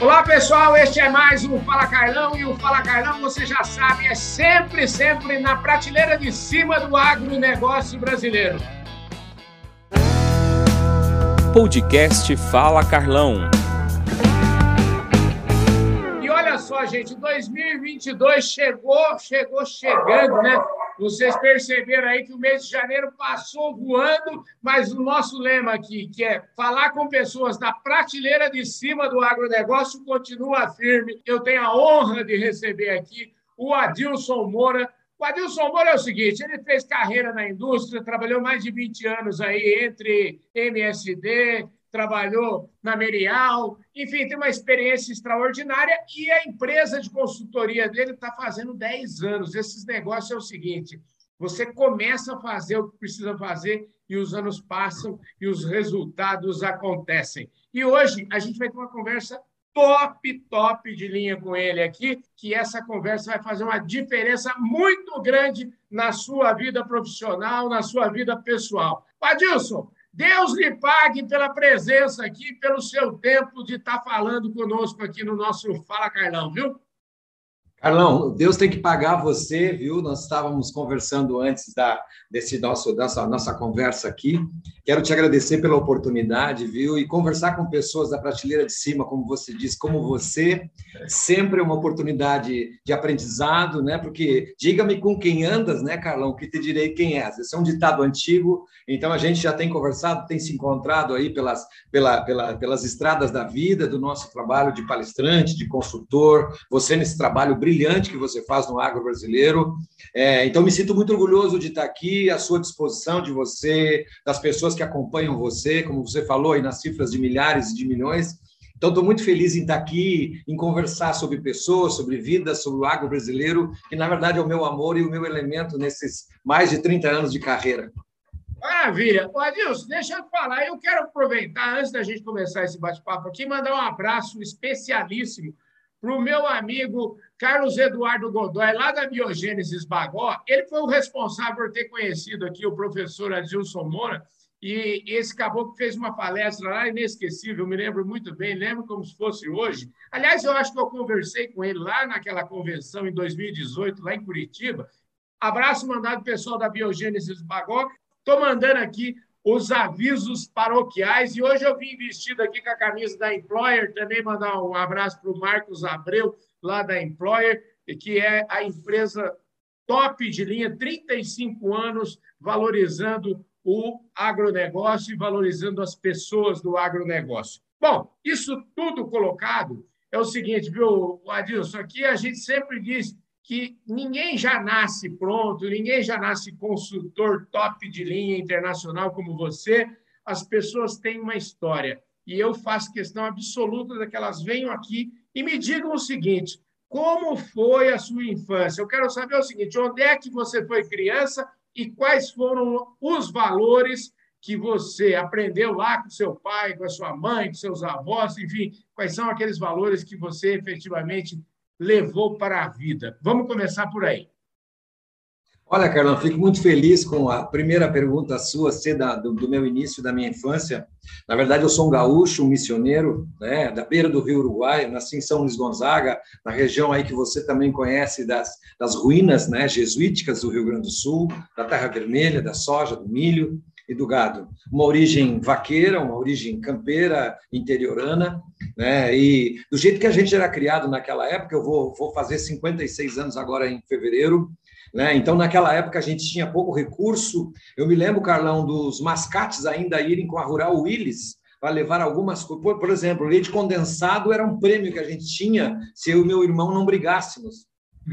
Olá pessoal, este é mais um Fala Carlão e o Fala Carlão, você já sabe, é sempre, sempre na prateleira de cima do agronegócio brasileiro. Podcast Fala Carlão. E olha só, gente, 2022 chegou, chegou chegando, né? Vocês perceberam aí que o mês de janeiro passou voando, mas o nosso lema aqui, que é falar com pessoas da prateleira de cima do agronegócio, continua firme. Eu tenho a honra de receber aqui o Adilson Moura. O Adilson Moura é o seguinte: ele fez carreira na indústria, trabalhou mais de 20 anos aí entre MSD, trabalhou na Merial, enfim, tem uma experiência extraordinária e a empresa de consultoria dele está fazendo 10 anos. Esses negócios é o seguinte: você começa a fazer o que precisa fazer e os anos passam e os resultados acontecem. E hoje a gente vai ter uma conversa top, top de linha com ele aqui, que essa conversa vai fazer uma diferença muito grande na sua vida profissional, na sua vida pessoal. Adilson, Deus lhe pague pela presença aqui, pelo seu tempo de estar falando conosco aqui no nosso Fala Carlão, viu? Carlão, Deus tem que pagar você, viu? Nós estávamos conversando antes da, desse nosso, dessa nossa conversa aqui. Quero te agradecer pela oportunidade, viu? E conversar com pessoas da prateleira de cima, como você disse, como você, sempre é uma oportunidade de aprendizado, né? Porque diga-me com quem andas, né, Carlão, que te direi quem és. Esse é um ditado antigo, então a gente já tem conversado, tem se encontrado aí pelas, pela, pela, pelas estradas da vida, do nosso trabalho de palestrante, de consultor, você nesse trabalho brilhante brilhante que você faz no agro brasileiro. É, então, me sinto muito orgulhoso de estar aqui, à sua disposição, de você, das pessoas que acompanham você, como você falou aí nas cifras de milhares e de milhões. Então, estou muito feliz em estar aqui, em conversar sobre pessoas, sobre vidas, sobre o agro brasileiro, que na verdade é o meu amor e o meu elemento nesses mais de 30 anos de carreira. Maravilha. Ô, Adilson, deixa eu falar. Eu quero aproveitar, antes da gente começar esse bate-papo aqui, mandar um abraço especialíssimo para o meu amigo Carlos Eduardo Godoy, lá da Biogênesis Bagó. Ele foi o responsável por ter conhecido aqui o professor Adilson Moura, e esse caboclo fez uma palestra lá inesquecível, me lembro muito bem, lembro como se fosse hoje. Aliás, eu acho que eu conversei com ele lá naquela convenção em 2018, lá em Curitiba. Abraço mandado pessoal da Biogênesis Bagó. Estou mandando aqui os avisos paroquiais. E hoje eu vim vestido aqui com a camisa da Employer, também mandar um abraço para o Marcos Abreu, lá da Employer, que é a empresa top de linha, 35 anos valorizando o agronegócio e valorizando as pessoas do agronegócio. Bom, isso tudo colocado é o seguinte, viu, Adilson? Aqui a gente sempre diz que ninguém já nasce pronto, ninguém já nasce consultor top de linha internacional como você. As pessoas têm uma história. E eu faço questão absoluta de que elas venham aqui e me digam o seguinte: como foi a sua infância? Eu quero saber o seguinte: onde é que você foi criança e quais foram os valores que você aprendeu lá com seu pai, com a sua mãe, com seus avós, enfim, quais são aqueles valores que você efetivamente levou para a vida? Vamos começar por aí. Olha, Carlão, fico muito feliz com a primeira pergunta sua ser da, do, do, meu início, da minha infância. Na verdade, eu sou um gaúcho, um missioneiro, né, da beira do Rio Uruguai, nasci em São Luís Gonzaga, na região aí que você também conhece das, das ruínas né, jesuíticas do Rio Grande do Sul, da terra vermelha, da soja, do milho e do gado. Uma origem vaqueira, uma origem campeira, interiorana, né? E do jeito que a gente era criado naquela época, eu vou, vou fazer 56 anos agora em fevereiro, né? Então, naquela época, a gente tinha pouco recurso. Eu me lembro, Carlão, dos mascates ainda irem com a Rural Willis para levar algumas coisas. Por, exemplo, leite condensado era um prêmio que a gente tinha se eu e meu irmão não brigássemos.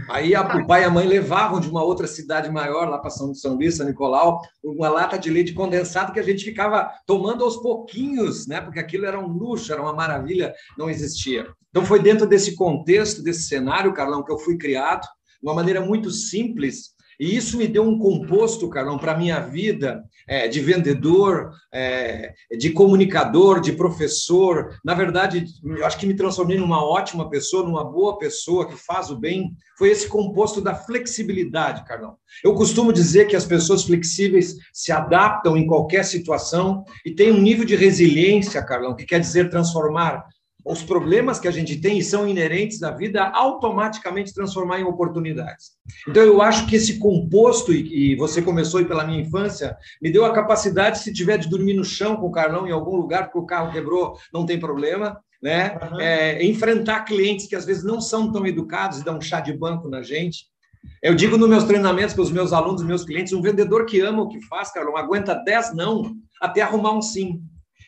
Aí a, o pai e a mãe levavam de uma outra cidade maior, lá para São, São Luís, São Nicolau, uma lata de leite condensado que a gente ficava tomando aos pouquinhos, né? porque aquilo era um luxo, era uma maravilha, não existia. Então foi dentro desse contexto, desse cenário, Carlão, que eu fui criado, de uma maneira muito simples, e isso me deu um composto, Carlão, para a minha vida é, de vendedor, é, de comunicador, de professor. Na verdade, acho que me transformei numa ótima pessoa, numa boa pessoa que faz o bem. Foi esse composto da flexibilidade, Carlão. Eu costumo dizer que as pessoas flexíveis se adaptam em qualquer situação e têm um nível de resiliência, Carlão, que quer dizer transformar os problemas que a gente tem e são inerentes à vida automaticamente transformar em oportunidades. Então, eu acho que esse composto, e, você começou pela minha infância, me deu a capacidade, se tiver de dormir no chão com o Carlão em algum lugar, porque o carro quebrou, não tem problema, né? Uhum. É, enfrentar clientes que às vezes não são tão educados e dão um chá de banco na gente. Eu digo nos meus treinamentos para os meus alunos, meus clientes, um vendedor que ama o que faz, Carlão, aguenta 10 não até arrumar um sim.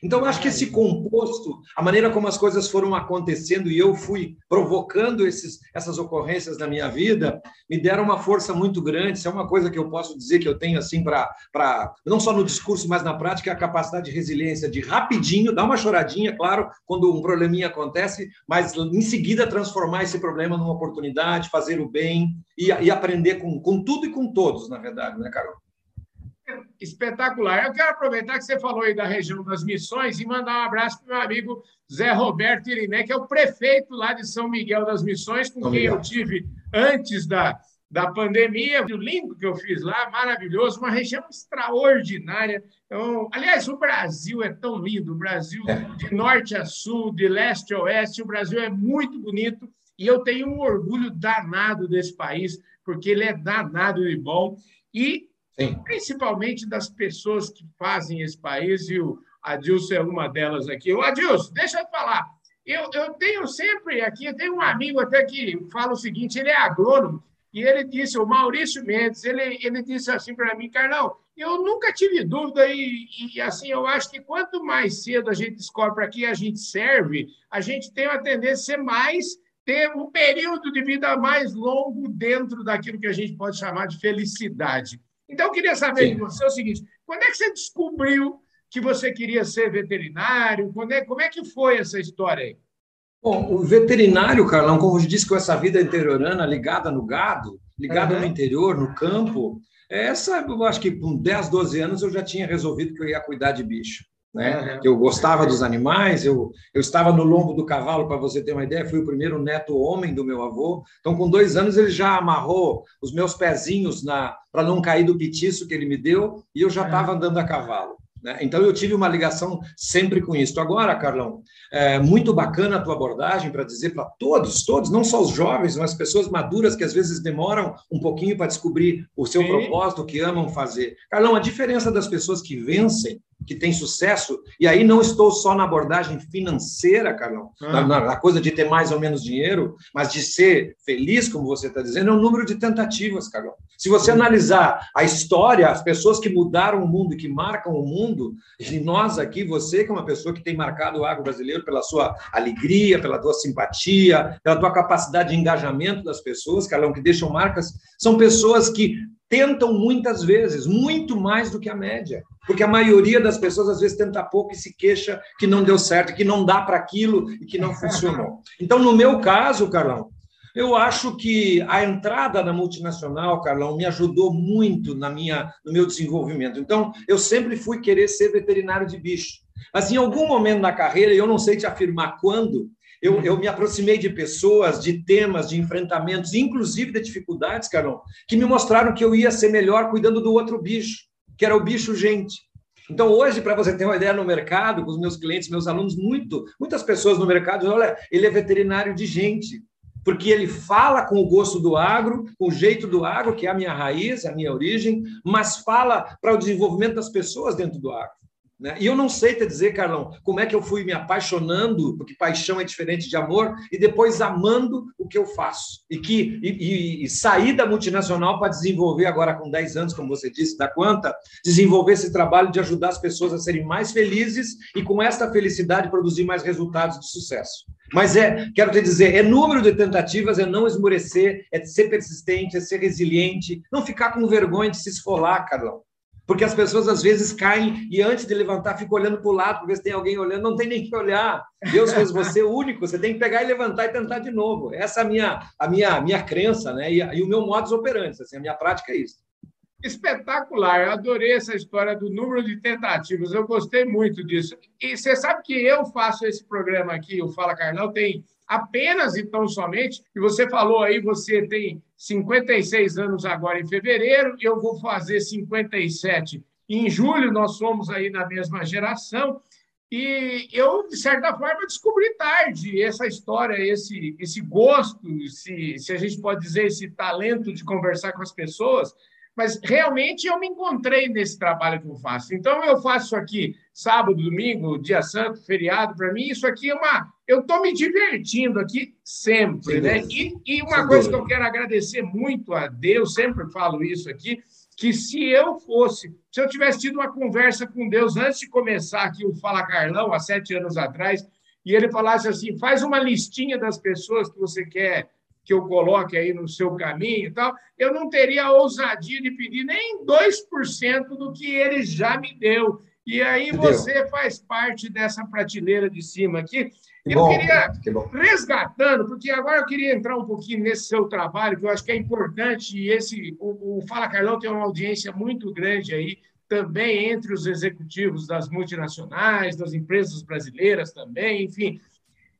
Então, acho que esse composto, a maneira como as coisas foram acontecendo e eu fui provocando esses, essas ocorrências na minha vida, me deram uma força muito grande. Isso é uma coisa que eu posso dizer que eu tenho, assim, para, não só no discurso, mas na prática, a capacidade de resiliência, de rapidinho, dar uma choradinha, claro, quando um probleminha acontece, mas em seguida transformar esse problema numa oportunidade, fazer o bem e, e aprender com, com tudo e com todos, na verdade, né, Carol? Espetacular. Eu quero aproveitar que você falou aí da região das Missões e mandar um abraço para o meu amigo Zé Roberto Iriné, que é o prefeito lá de São Miguel das Missões, com quem eu tive antes da, da pandemia. O lindo que eu fiz lá, maravilhoso, uma região extraordinária. Então, aliás, o Brasil é tão lindo, o Brasil é. de norte a sul, de leste a oeste, o Brasil é muito bonito e eu tenho um orgulho danado desse país, porque ele é danado e bom. E Sim. principalmente das pessoas que fazem esse país, e o Adilson é uma delas aqui. O Adilson, deixa eu falar. Eu, eu tenho sempre aqui, eu tenho um amigo até que fala o seguinte: ele é agrônomo, e ele disse, o Maurício Mendes, ele, ele disse assim para mim, Carlão, eu nunca tive dúvida, e, e, assim, eu acho que quanto mais cedo a gente descobre para que a gente serve, a gente tem uma tendência a ser mais ter um período de vida mais longo dentro daquilo que a gente pode chamar de felicidade. Então, eu queria saber Sim. de você o seguinte: quando é que você descobriu que você queria ser veterinário? Quando é, como é que foi essa história aí? Bom, o veterinário, Carlão, como eu disse, com essa vida interiorana ligada no gado, ligada uhum. no interior, no campo, essa, eu acho que com 10, 12 anos eu já tinha resolvido que eu ia cuidar de bicho. Né? Uhum. Eu gostava dos animais, eu, eu estava no lombo do cavalo, para você ter uma ideia, fui o primeiro neto homem do meu avô. Então, com dois anos, ele já amarrou os meus pezinhos para não cair do petiço que ele me deu, e eu já estava andando a cavalo. Né? Então, eu tive uma ligação sempre com isso. Agora, Carlão, é muito bacana a tua abordagem para dizer para todos, todos, não só os jovens, mas pessoas maduras que às vezes demoram um pouquinho para descobrir o seu Sim. propósito, o que amam fazer. Carlão, a diferença das pessoas que vencem que tem sucesso, e aí não estou só na abordagem financeira, Carlão, ah. na, na, coisa de ter mais ou menos dinheiro, mas de ser feliz, como você está dizendo, é o número de tentativas, Carlão. Se você analisar a história, as pessoas que mudaram o mundo, que marcam o mundo, e nós aqui, você que é uma pessoa que tem marcado o agro brasileiro pela sua alegria, pela tua simpatia, pela tua capacidade de engajamento das pessoas, Carlão, que deixam marcas, são pessoas que tentam muitas vezes, muito mais do que a média. Porque a maioria das pessoas às vezes tenta pouco e se queixa que não deu certo, que não dá para aquilo e que não funcionou. Então, no meu caso, Carlão, eu acho que a entrada na multinacional, Carlão, me ajudou muito na minha, no meu desenvolvimento. Então, eu sempre fui querer ser veterinário de bicho. Mas em algum momento na carreira, eu não sei te afirmar quando, eu, eu me aproximei de pessoas, de temas, de enfrentamentos, inclusive de dificuldades, Carol, que me mostraram que eu ia ser melhor cuidando do outro bicho, que era o bicho gente. Então, hoje, para você ter uma ideia no mercado, com os meus clientes, meus alunos, muito, muitas pessoas no mercado dizem, olha, ele é veterinário de gente, porque ele fala com o gosto do agro, com o jeito do agro, que é a minha raiz, a minha origem, mas fala para o desenvolvimento das pessoas dentro do agro. Né? E eu não sei te dizer, Carlão, como é que eu fui me apaixonando, porque paixão é diferente de amor, e depois amando o que eu faço. E que e, e, e sair da multinacional para desenvolver, agora com 10 anos, como você disse, da Quanta, desenvolver esse trabalho de ajudar as pessoas a serem mais felizes e, com esta felicidade, produzir mais resultados de sucesso. Mas é, quero te dizer, é número de tentativas, é não esmorecer, é ser persistente, é ser resiliente, não ficar com vergonha de se esfolar, Carlão. Porque as pessoas às vezes caem e antes de levantar ficam olhando para o lado para ver se tem alguém olhando. Não tem nem que olhar. Deus fez você único. Você tem que pegar e levantar e tentar de novo. Essa é a minha, a minha, minha crença, né? E, e o meu modus operandi. Assim, a minha prática é isso. Espetacular. Eu adorei essa história do número de tentativas. Eu gostei muito disso. E você sabe que eu faço esse programa aqui, o Fala Carnal, tem apenas e tão somente, e você falou aí, você tem 56 anos agora em fevereiro, eu vou fazer 57 em julho, nós somos aí na mesma geração, E eu, de certa forma, descobri tarde essa história, esse, esse gosto, se, se a gente pode dizer, esse talento de conversar com as pessoas. Mas realmente eu me encontrei nesse trabalho que eu faço. Então, eu faço aqui sábado, domingo, dia santo, feriado. Para mim, isso aqui é uma. Eu estou me divertindo aqui sempre. Né? E, e uma Sem coisa que eu quero agradecer muito a Deus, sempre falo isso aqui, que se eu fosse, se eu tivesse tido uma conversa com Deus antes de começar aqui o Fala Carlão, há sete anos atrás, e ele falasse assim: faz uma listinha das pessoas que você quer que eu coloque aí no seu caminho e tal, eu não teria a ousadia de pedir nem 2% do que ele já me deu. E aí você faz parte dessa prateleira de cima aqui. Que eu bom, queria, que resgatando, porque agora eu queria entrar um pouquinho nesse seu trabalho, que eu acho que é importante, e esse, o, o Fala Carlão tem uma audiência muito grande aí, também entre os executivos das multinacionais, das empresas brasileiras também, enfim.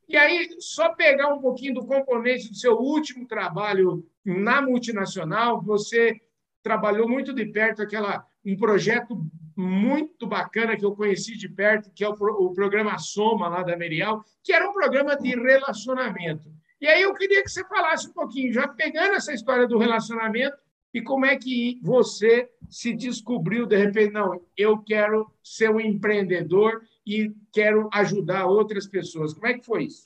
E aí, só pegar um pouquinho do componente do seu último trabalho na multinacional, você trabalhou muito de perto aquela um projeto muito bacana que eu conheci de perto, que é o, o programa Soma lá da Merial, que era um programa de relacionamento. E aí eu queria que você falasse um pouquinho, já pegando essa história do relacionamento, e como é que você se descobriu, de repente, não, eu quero ser um empreendedor e quero ajudar outras pessoas. Como é que foi isso?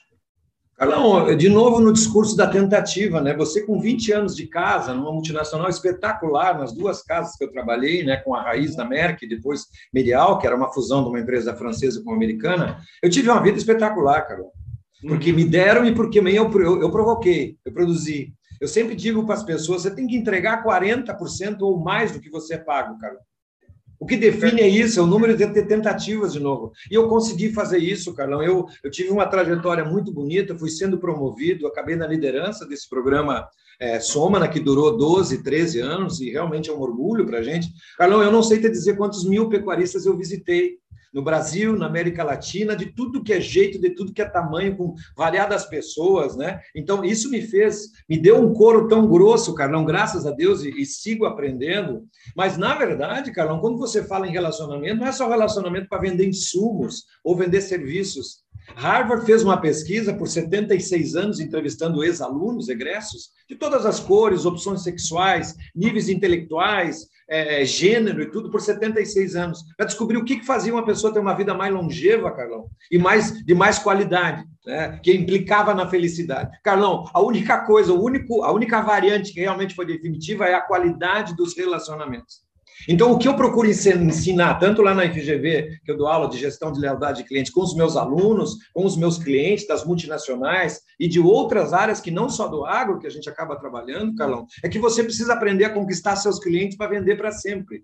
Carlão, de novo no discurso da tentativa, né? Você com 20 anos de casa, numa multinacional espetacular, nas duas casas que eu trabalhei, né, com a raiz da Merck, depois Medial, que era uma fusão de uma empresa francesa com uma americana, eu tive uma vida espetacular, Carlão. Porque me deram e porque eu, eu, eu provoquei, eu produzi. Eu sempre digo para as pessoas, você tem que entregar 40% ou mais do que você é pago, Carlão. O que define é isso, é o número de tentativas de novo. E eu consegui fazer isso, Carlão. Eu, eu tive uma trajetória muito bonita, fui sendo promovido, acabei na liderança desse programa é, Somana, que durou 12, 13 anos, e realmente é um orgulho para a gente. Carlão, eu não sei te dizer quantos mil pecuaristas eu visitei no Brasil, na América Latina, de tudo que é jeito, de tudo que é tamanho, com variadas pessoas, né? Então, isso me fez, me deu um couro tão grosso, Carlão, graças a Deus, e, e sigo aprendendo. Mas, na verdade, Carlão, quando você fala em relacionamento, não é só relacionamento para vender insumos ou vender serviços. Harvard fez uma pesquisa por 76 anos, entrevistando ex-alunos, egressos, de todas as cores, opções sexuais, níveis intelectuais, é, é, gênero e tudo por 76 anos, para descobrir o que, fazia uma pessoa ter uma vida mais longeva, Carlão, e mais de mais qualidade, né, que implicava na felicidade. Carlão, a única coisa, o único, a única variante que realmente foi definitiva é a qualidade dos relacionamentos. Então, o que eu procuro ensinar, tanto lá na FGV, que eu dou aula de gestão de lealdade de cliente, com os meus alunos, com os meus clientes das multinacionais e de outras áreas que não só do agro, que a gente acaba trabalhando, Carlão, é que você precisa aprender a conquistar seus clientes para vender para sempre.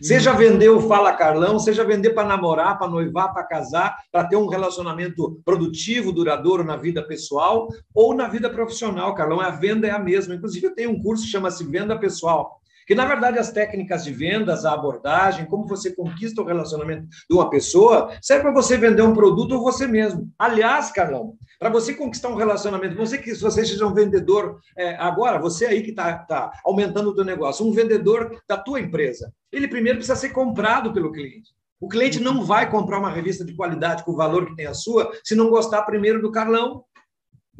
Seja vender o Fala Carlão, seja vender para namorar, para noivar, para casar, para ter um relacionamento produtivo, duradouro na vida pessoal ou na vida profissional, Carlão. A venda é a mesma. Inclusive, eu tenho um curso que chama-se Venda Pessoal que, na verdade, as técnicas de vendas, a abordagem, como você conquista o relacionamento de uma pessoa, serve para você vender um produto ou você mesmo. Aliás, Carlão, para você conquistar um relacionamento, você que se você seja um vendedor é, agora, você aí que está tá aumentando o teu negócio, um vendedor da tua empresa, ele primeiro precisa ser comprado pelo cliente. O cliente não vai comprar uma revista de qualidade com o valor que tem a sua se não gostar primeiro do Carlão,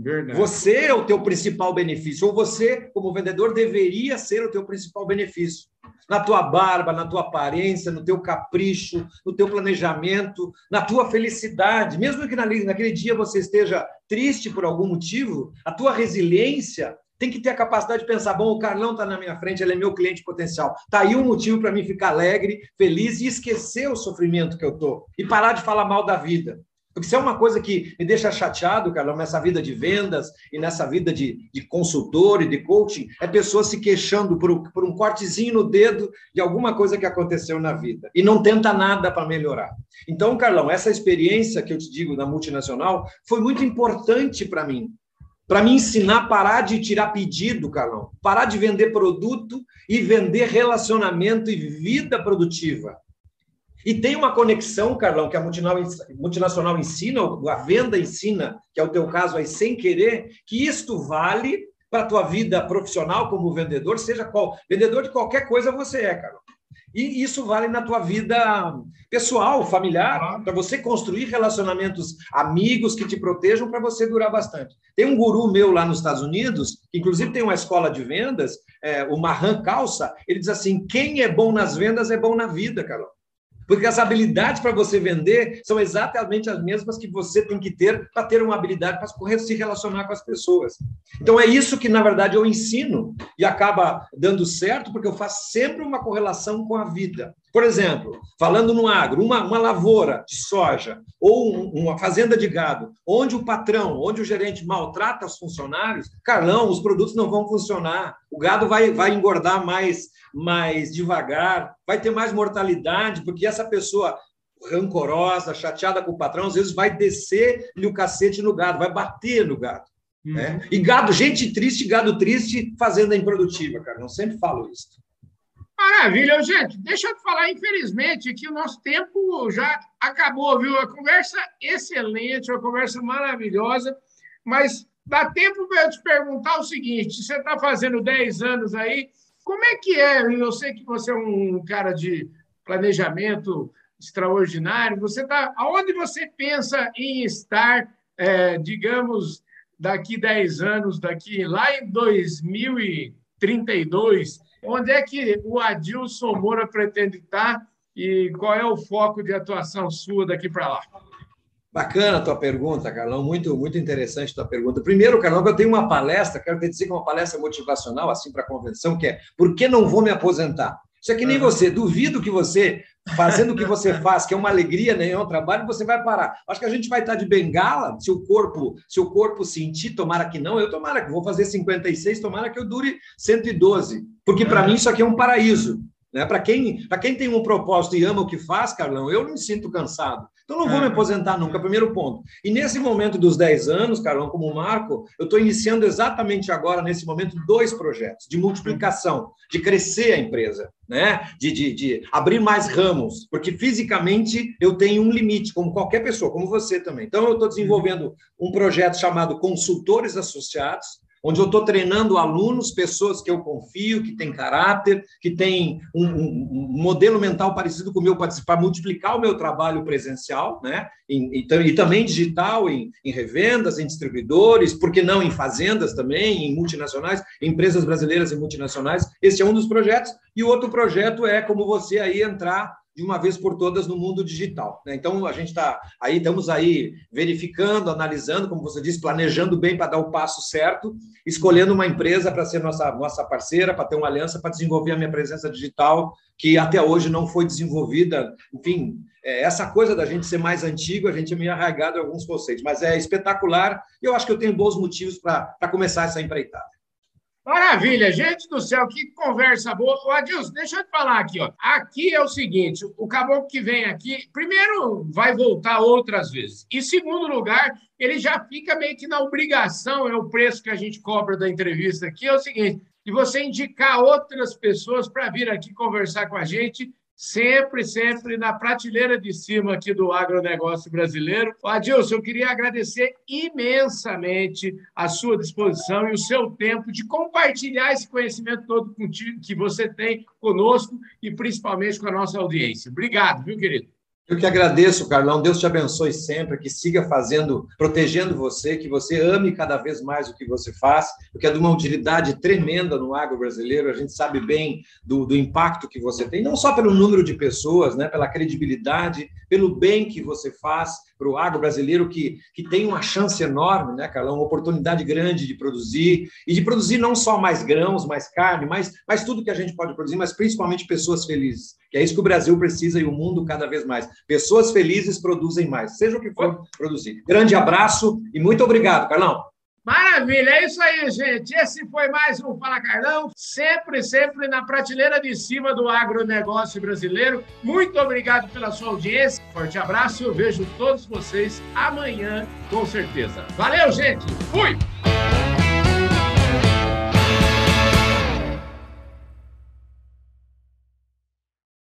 Verdade. Você é o teu principal benefício, ou você, como vendedor, deveria ser o teu principal benefício. Na tua barba, na tua aparência, no teu capricho, no teu planejamento, na tua felicidade. Mesmo que naquele dia você esteja triste por algum motivo, a tua resiliência tem que ter a capacidade de pensar: bom, o Carlão está na minha frente, ele é meu cliente potencial. Está aí um motivo para mim ficar alegre, feliz e esquecer o sofrimento que eu estou e parar de falar mal da vida. Porque se é uma coisa que me deixa chateado, Carlão, nessa vida de vendas e nessa vida de, de consultor e de coaching, é pessoas se queixando por, por um cortezinho no dedo de alguma coisa que aconteceu na vida e não tenta nada para melhorar. Então, Carlão, essa experiência que eu te digo da multinacional foi muito importante para mim. Para me ensinar a parar de tirar pedido, Carlão, parar de vender produto e vender relacionamento e vida produtiva. E tem uma conexão, Carlão, que a multinacional ensina, a venda ensina, que é o teu caso aí, sem querer, que isto vale para a tua vida profissional como vendedor, seja qual vendedor de qualquer coisa você é, Carlão. E isso vale na tua vida pessoal, familiar, para você construir relacionamentos amigos que te protejam para você durar bastante. Tem um guru meu lá nos Estados Unidos, que inclusive tem uma escola de vendas, é, o Mahan Calça, ele diz assim: quem é bom nas vendas é bom na vida, Carol. Porque as habilidades para você vender são exatamente as mesmas que você tem que ter para ter uma habilidade para se relacionar com as pessoas. Então é isso que, na verdade, eu ensino e acaba dando certo, porque eu faço sempre uma correlação com a vida. Por exemplo, falando no agro, uma, uma lavoura de soja ou um, uma fazenda de gado, onde o patrão, onde o gerente maltrata os funcionários, Carlão, os produtos não vão funcionar, o gado vai, vai engordar mais, mais devagar, vai ter mais mortalidade, porque essa pessoa rancorosa, chateada com o patrão, às vezes vai descer-lhe o cacete no gado, vai bater no gado. Uhum. Né? E gado, gente triste, gado triste, fazenda improdutiva, cara. Não sempre falo isso. Maravilha, gente. Deixa eu te falar, infelizmente, que o nosso tempo já acabou, viu? A conversa excelente, uma conversa maravilhosa, mas dá tempo para eu te perguntar o seguinte: você está fazendo 10 anos aí, como é que é? Eu sei que você é um cara de planejamento extraordinário. Você está, aonde você pensa em estar, é, digamos, daqui 10 anos, daqui lá em 2032? Onde é que o Adilson Moura pretende estar e qual é o foco de atuação sua daqui para lá? Bacana a tua pergunta, Carlão. Muito, muito interessante a tua pergunta. Primeiro, Carlão, eu tenho uma palestra, quero te dizer que é uma palestra motivacional, assim, para a convenção, que é Por que não vou me aposentar? Isso é que nem você. Duvido que você, fazendo o que você faz, que é uma alegria, né, é um trabalho, você vai parar. Acho que a gente vai estar de bengala, se o corpo, se o corpo sentir, tomara que não, eu tomara que vou fazer 56, tomara que eu dure 112. Porque para mim isso aqui é um paraíso. Né? Para quem, quem tem um propósito e ama o que faz, Carlão, eu não me sinto cansado. Então, não vou me aposentar nunca, primeiro ponto. E nesse momento dos 10 anos, Carlão, como Marco, eu estou iniciando exatamente agora, nesse momento, dois projetos de multiplicação, de crescer a empresa, né? de, de, de abrir mais ramos, porque fisicamente eu tenho um limite, como qualquer pessoa, como você também. Então, eu estou desenvolvendo um projeto chamado Consultores Associados, onde eu estou treinando alunos, pessoas que eu confio, que têm caráter, que têm um, um, um modelo mental parecido com o meu para multiplicar o meu trabalho presencial, né? E, e, e também digital, em, em, revendas, em distribuidores, porque não em fazendas também, em multinacionais, empresas brasileiras e multinacionais. Esse é um dos projetos. E o outro projeto é como você aí entrar de uma vez por todas no mundo digital. Né? Então, a gente está aí, estamos aí verificando, analisando, como você disse, planejando bem para dar o passo certo, escolhendo uma empresa para ser nossa, nossa parceira, para ter uma aliança, para desenvolver a minha presença digital, que até hoje não foi desenvolvida. Enfim, é, essa coisa da gente ser mais antigo, a gente é meio arraigado em alguns conceitos, mas é espetacular e eu acho que eu tenho bons motivos para começar essa empreitada. Maravilha, gente do céu, que conversa boa. Ô, Adilson, deixa eu te falar aqui, ó. Aqui é o seguinte: o caboclo que vem aqui, primeiro, vai voltar outras vezes. E segundo lugar, ele já fica meio que na obrigação, é o preço que a gente cobra da entrevista aqui, é o seguinte: de você indicar outras pessoas para vir aqui conversar com a gente sempre, sempre na prateleira de cima aqui do agronegócio brasileiro. Adilson, eu queria agradecer imensamente a sua disposição e o seu tempo de compartilhar esse conhecimento todo contigo, que você tem conosco e principalmente com a nossa audiência. Obrigado, viu, querido? Eu que agradeço, Carlão. Deus te abençoe sempre, que siga fazendo, protegendo você, que você ame cada vez mais o que você faz, porque é de uma utilidade tremenda no agro brasileiro. A gente sabe bem do, do impacto que você tem, não só pelo número de pessoas, né, pela credibilidade, pelo bem que você faz para o agro brasileiro, que, que tem uma chance enorme, né, Carlão? Uma oportunidade grande de produzir, e de produzir não só mais grãos, mais carne, mas, mas tudo que a gente pode produzir, mas principalmente pessoas felizes, que é isso que o Brasil precisa e o mundo cada vez mais. Pessoas felizes produzem mais, seja o que for produzir. Grande abraço e muito obrigado, Carlão. Maravilha, é isso aí, gente. Esse foi mais um Fala Carlão, sempre, sempre na prateleira de cima do agronegócio brasileiro. Muito obrigado pela sua audiência. Forte abraço, eu vejo todos vocês amanhã, com certeza. Valeu, gente. Fui!